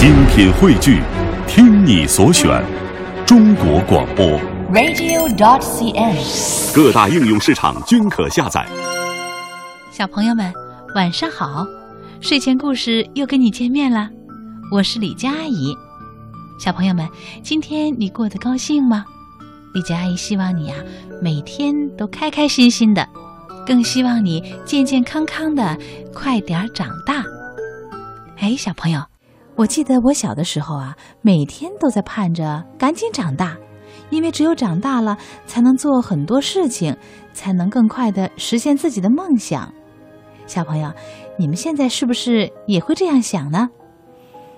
精品汇聚，听你所选，中国广播。radio.dot.cn，。各大应用市场均可下载。小朋友们，晚上好！睡前故事又跟你见面了，我是李佳阿姨。小朋友们，今天你过得高兴吗？李佳阿姨希望你啊、每天都开开心心的，更希望你健健康康的，快点儿长大。哎，小朋友，我记得我小的时候啊，每天都在盼着赶紧长大，因为只有长大了，才能做很多事情，才能更快的实现自己的梦想。小朋友，你们现在是不是也会这样想呢？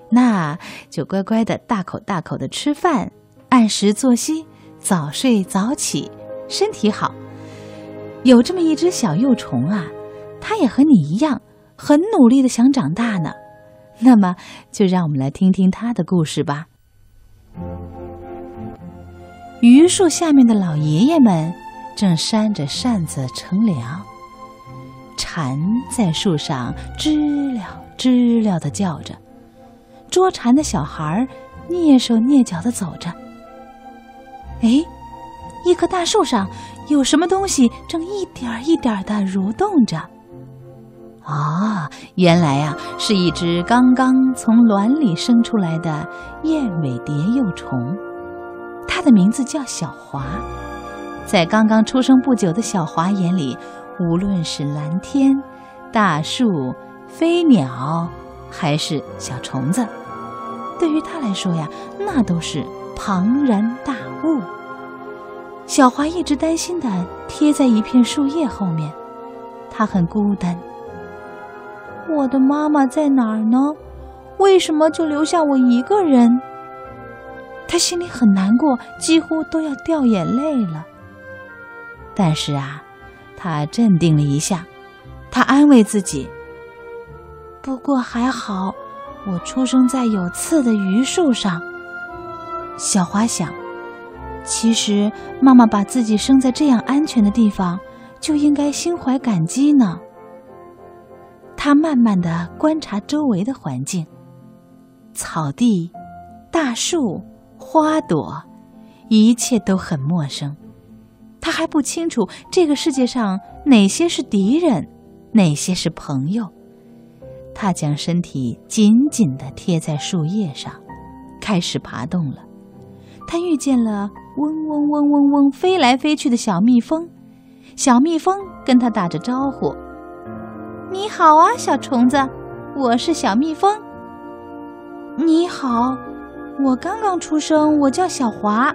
那就乖乖的大口大口的吃饭，按时作息，早睡早起，身体好。有这么一只小幼虫啊，它也和你一样，很努力的想长大呢。那么，就让我们来听听他的故事吧。榆树下面的老爷爷们正扇着扇子乘凉。蝉在树上知了知了的叫着，捉蝉的小孩儿蹑手蹑脚的走着。哎，一棵大树上有什么东西正一点儿一点的蠕动着。啊、原来呀、是一只刚刚从卵里生出来的燕尾蝶幼虫，它的名字叫小华。在刚刚出生不久的小华眼里，无论是蓝天、大树、飞鸟，还是小虫子，对于他来说呀，那都是庞然大物。小华一直担心的贴在一片树叶后面，他很孤单。我的妈妈在哪儿呢？为什么就留下我一个人？他心里很难过，几乎都要掉眼泪了。但是啊，他镇定了一下，他安慰自己：“不过还好，我出生在有刺的榆树上。”小花想，其实妈妈把自己生在这样安全的地方，就应该心怀感激呢。他慢慢的观察周围的环境，草地、大树、花朵，一切都很陌生。他还不清楚这个世界上哪些是敌人，哪些是朋友。他将身体紧紧地贴在树叶上，开始爬动了。他遇见了嗡嗡嗡嗡嗡飞来飞去的小蜜蜂，小蜜蜂跟他打着招呼：“好啊，小虫子，我是小蜜蜂。”“你好，我刚刚出生，我叫小华。”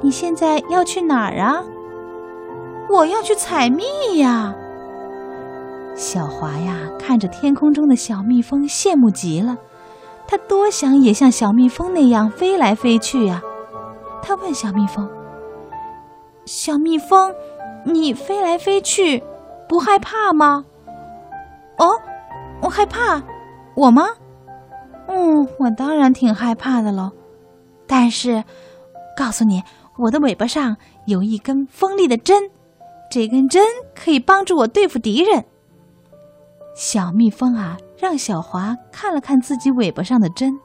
你现在要去哪儿啊？我要去采蜜呀！小华呀，看着天空中的小蜜蜂，羡慕极了。他多想也像小蜜蜂那样飞来飞去呀。他问小蜜蜂：“小蜜蜂，你飞来飞去，不害怕吗？”“哦，我害怕，我吗？”“嗯，我当然挺害怕的喽。但是，告诉你。”我的尾巴上有一根锋利的针，这根针可以帮助我对付敌人。小蜜蜂啊，让小华看了看自己尾巴上的针。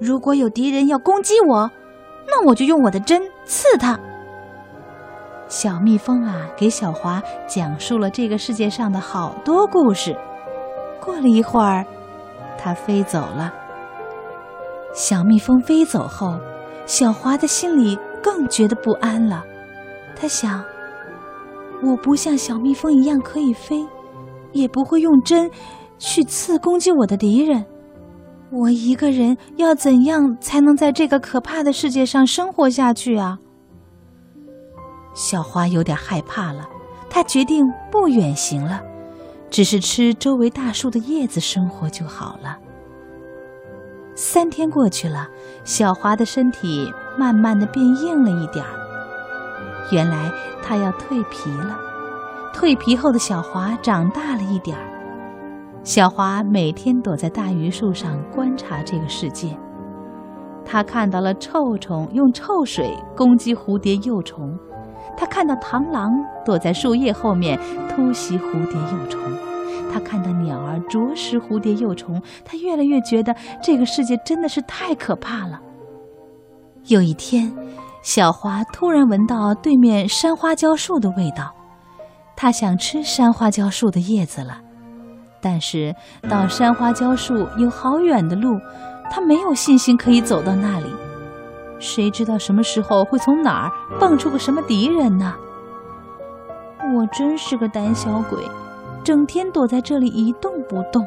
如果有敌人要攻击我，那我就用我的针刺他。小蜜蜂啊，给小华讲述了这个世界上的好多故事。过了一会儿，它飞走了。小蜜蜂飞走后，小华的心里。更觉得不安了，他想：我不像小蜜蜂一样可以飞，也不会用针去刺攻击我的敌人。我一个人要怎样才能在这个可怕的世界上生活下去啊？小花有点害怕了，她决定不远行了，只是吃周围大树的叶子生活就好了。三天过去了，小华的身体慢慢的变硬了一点儿。原来它要蜕皮了。蜕皮后的小华长大了一点儿。小华每天躲在大榆树上观察这个世界。他看到了臭虫用臭水攻击蝴蝶幼虫，他看到螳螂躲在树叶后面突袭蝴蝶幼虫，他看到鸟儿啄食蝴蝶幼虫，他越来越觉得这个世界真的是太可怕了。有一天，小华突然闻到对面山花椒树的味道，他想吃山花椒树的叶子了。但是到山花椒树有好远的路，他没有信心可以走到那里。谁知道什么时候会从哪儿蹦出个什么敌人呢？我真是个胆小鬼，整天躲在这里一动不动。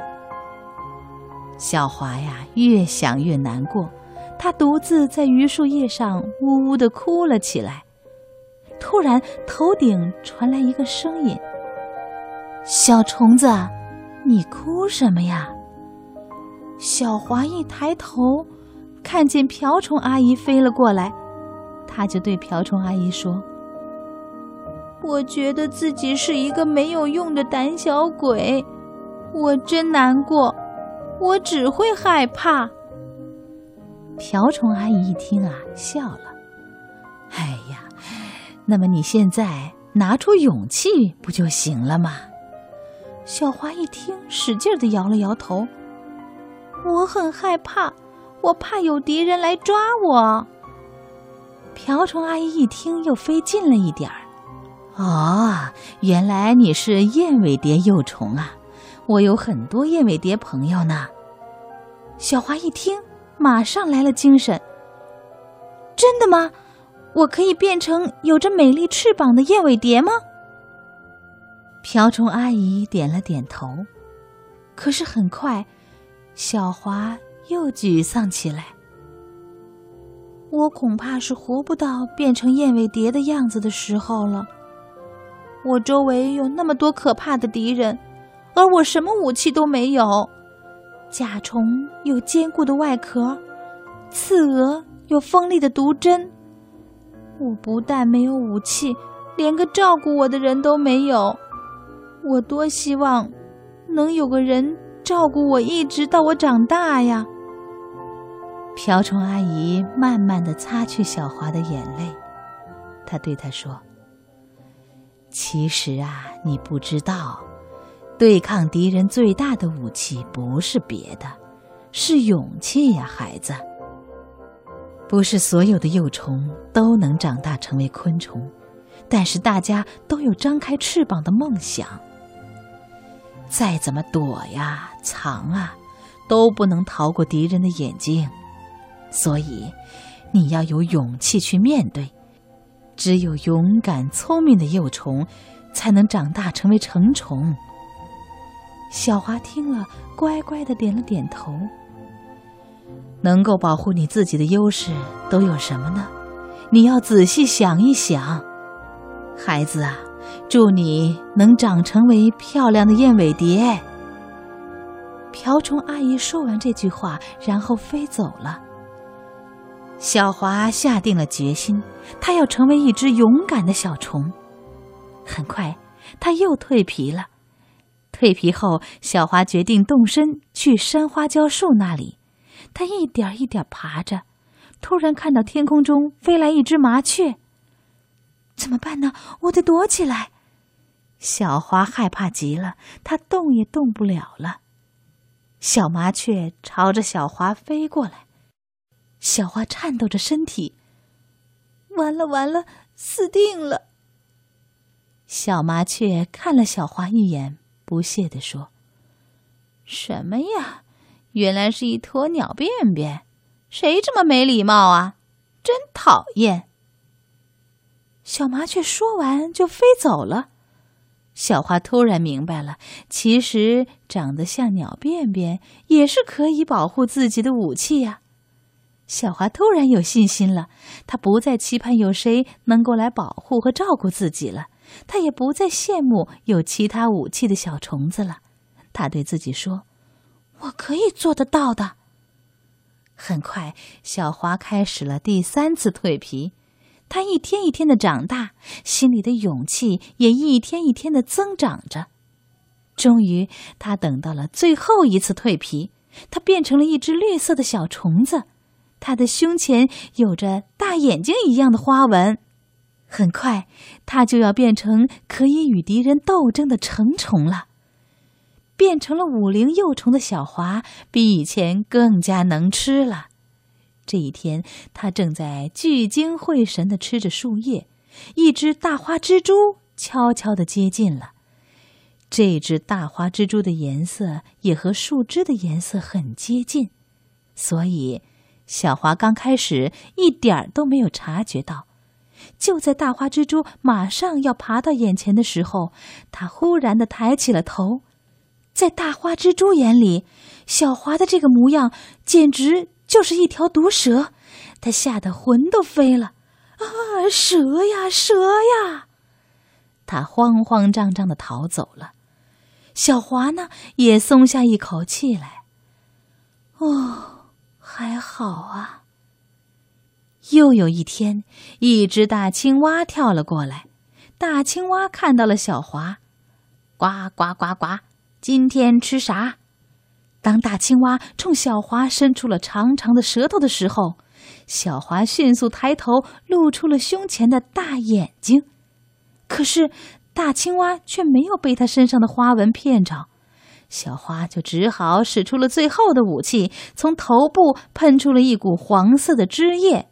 小华呀，越想越难过，他独自在榆树叶上呜呜的哭了起来。突然，头顶传来一个声音：“小虫子。”你哭什么呀？小华一抬头，看见瓢虫阿姨飞了过来，他就对瓢虫阿姨说：“我觉得自己是一个没有用的胆小鬼，我真难过，我只会害怕。”瓢虫阿姨一听啊，笑了：“哎呀，那么你现在拿出勇气不就行了吗？”小华一听，使劲的摇了摇头。我很害怕，我怕有敌人来抓我。瓢虫阿姨一听，又飞近了一点儿。哦，原来你是燕尾蝶幼虫啊！我有很多燕尾蝶朋友呢。小华一听，马上来了精神。真的吗？我可以变成有着美丽翅膀的燕尾蝶吗？瓢虫阿姨点了点头，可是很快，小华又沮丧起来。我恐怕是活不到变成燕尾蝶的样子的时候了。我周围有那么多可怕的敌人，而我什么武器都没有。甲虫有坚固的外壳，刺蛾有锋利的毒针。我不但没有武器，连个照顾我的人都没有。我多希望能有个人照顾我，一直到我长大呀！瓢虫阿姨慢慢的擦去小华的眼泪，她对他说：“其实啊，你不知道，对抗敌人最大的武器不是别的，是勇气呀，孩子。不是所有的幼虫都能长大成为昆虫，但是大家都有张开翅膀的梦想。”再怎么躲呀、藏啊，都不能逃过敌人的眼睛。所以，你要有勇气去面对。只有勇敢、聪明的幼虫，才能长大成为成虫。小华听了，乖乖的点了点头。能够保护你自己的优势都有什么呢？你要仔细想一想，孩子啊。祝你能长成为漂亮的燕尾蝶。瓢虫阿姨说完这句话，然后飞走了。小华下定了决心，他要成为一只勇敢的小虫。很快，他又蜕皮了。蜕皮后，小华决定动身去山花椒树那里。他一点一点爬着，突然看到天空中飞来一只麻雀。怎么办呢？我得躲起来。小花害怕极了，它动也动不了了。小麻雀朝着小花飞过来，小花颤抖着身体，完了完了，死定了。小麻雀看了小花一眼，不屑地说：“什么呀？原来是一坨鸟便便，谁这么没礼貌啊？真讨厌。”小麻雀说完就飞走了。小花突然明白了，其实长得像鸟便便也是可以保护自己的武器呀。小华突然有信心了，他不再期盼有谁能够来保护和照顾自己了，他也不再羡慕有其他武器的小虫子了。他对自己说：“我可以做得到的。”很快，小华开始了第三次蜕皮。他一天一天的长大，心里的勇气也一天一天的增长着。终于，他等到了最后一次蜕皮，他变成了一只绿色的小虫子，他的胸前有着大眼睛一样的花纹。很快，他就要变成可以与敌人斗争的成虫了。变成了五灵幼虫的小华比以前更加能吃了。这一天，他正在聚精会神地吃着树叶，一只大花蜘蛛悄悄地接近了。这只大花蜘蛛的颜色也和树枝的颜色很接近，所以小华刚开始一点儿都没有察觉到。就在大花蜘蛛马上要爬到眼前的时候，它忽然的抬起了头。在大花蜘蛛眼里，小华的这个模样简直就是一条毒蛇，他吓得魂都飞了。啊，蛇呀，蛇呀！他慌慌张张的逃走了。小华呢，也松下一口气来。哦，还好啊。又有一天，一只大青蛙跳了过来，大青蛙看到了小华，呱呱呱呱。今天吃啥？当大青蛙冲小华伸出了长长的舌头的时候，小华迅速抬头，露出了胸前的大眼睛。可是大青蛙却没有被它身上的花纹骗着，小花就只好使出了最后的武器，从头部喷出了一股黄色的汁液。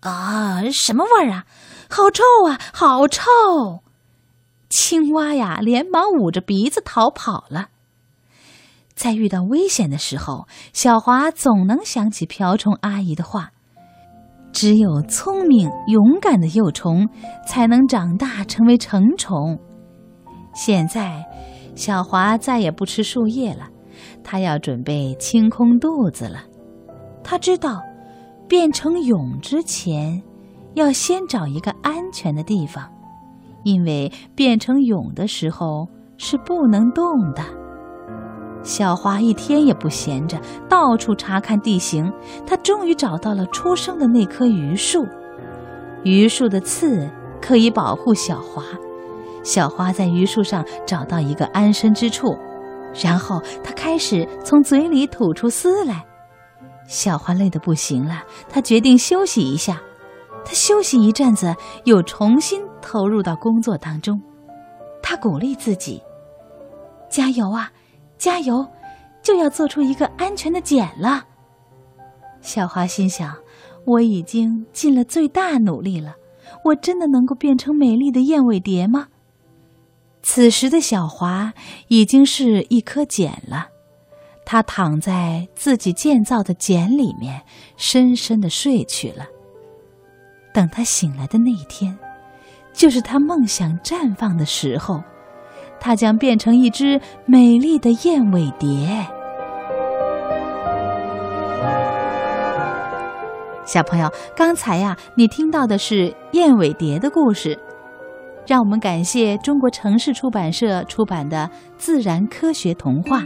啊，什么味儿啊？好臭啊！好臭！青蛙呀，连忙捂着鼻子逃跑了。在遇到危险的时候，小华总能想起瓢虫阿姨的话：“只有聪明勇敢的幼虫，才能长大成为成虫。”现在，小华再也不吃树叶了，他要准备清空肚子了。他知道，变成蛹之前，要先找一个安全的地方。因为变成蛹的时候是不能动的。小华一天也不闲着，到处查看地形。他终于找到了出生的那棵榆树，榆树的刺可以保护小华。小花在榆树上找到一个安身之处，然后她开始从嘴里吐出丝来。小花累得不行了，她决定休息一下。他休息一阵子，又重新投入到工作当中。他鼓励自己：“加油啊，加油！就要做出一个安全的茧了。”小花心想：“我已经尽了最大努力了，我真的能够变成美丽的燕尾蝶吗？”此时的小华已经是一颗茧了，他躺在自己建造的茧里面，深深的睡去了。等他醒来的那一天，就是他梦想绽放的时候，他将变成一只美丽的燕尾蝶。小朋友，刚才呀，你听到的是燕尾蝶的故事。让我们感谢中国城市出版社出版的《自然科学童话》。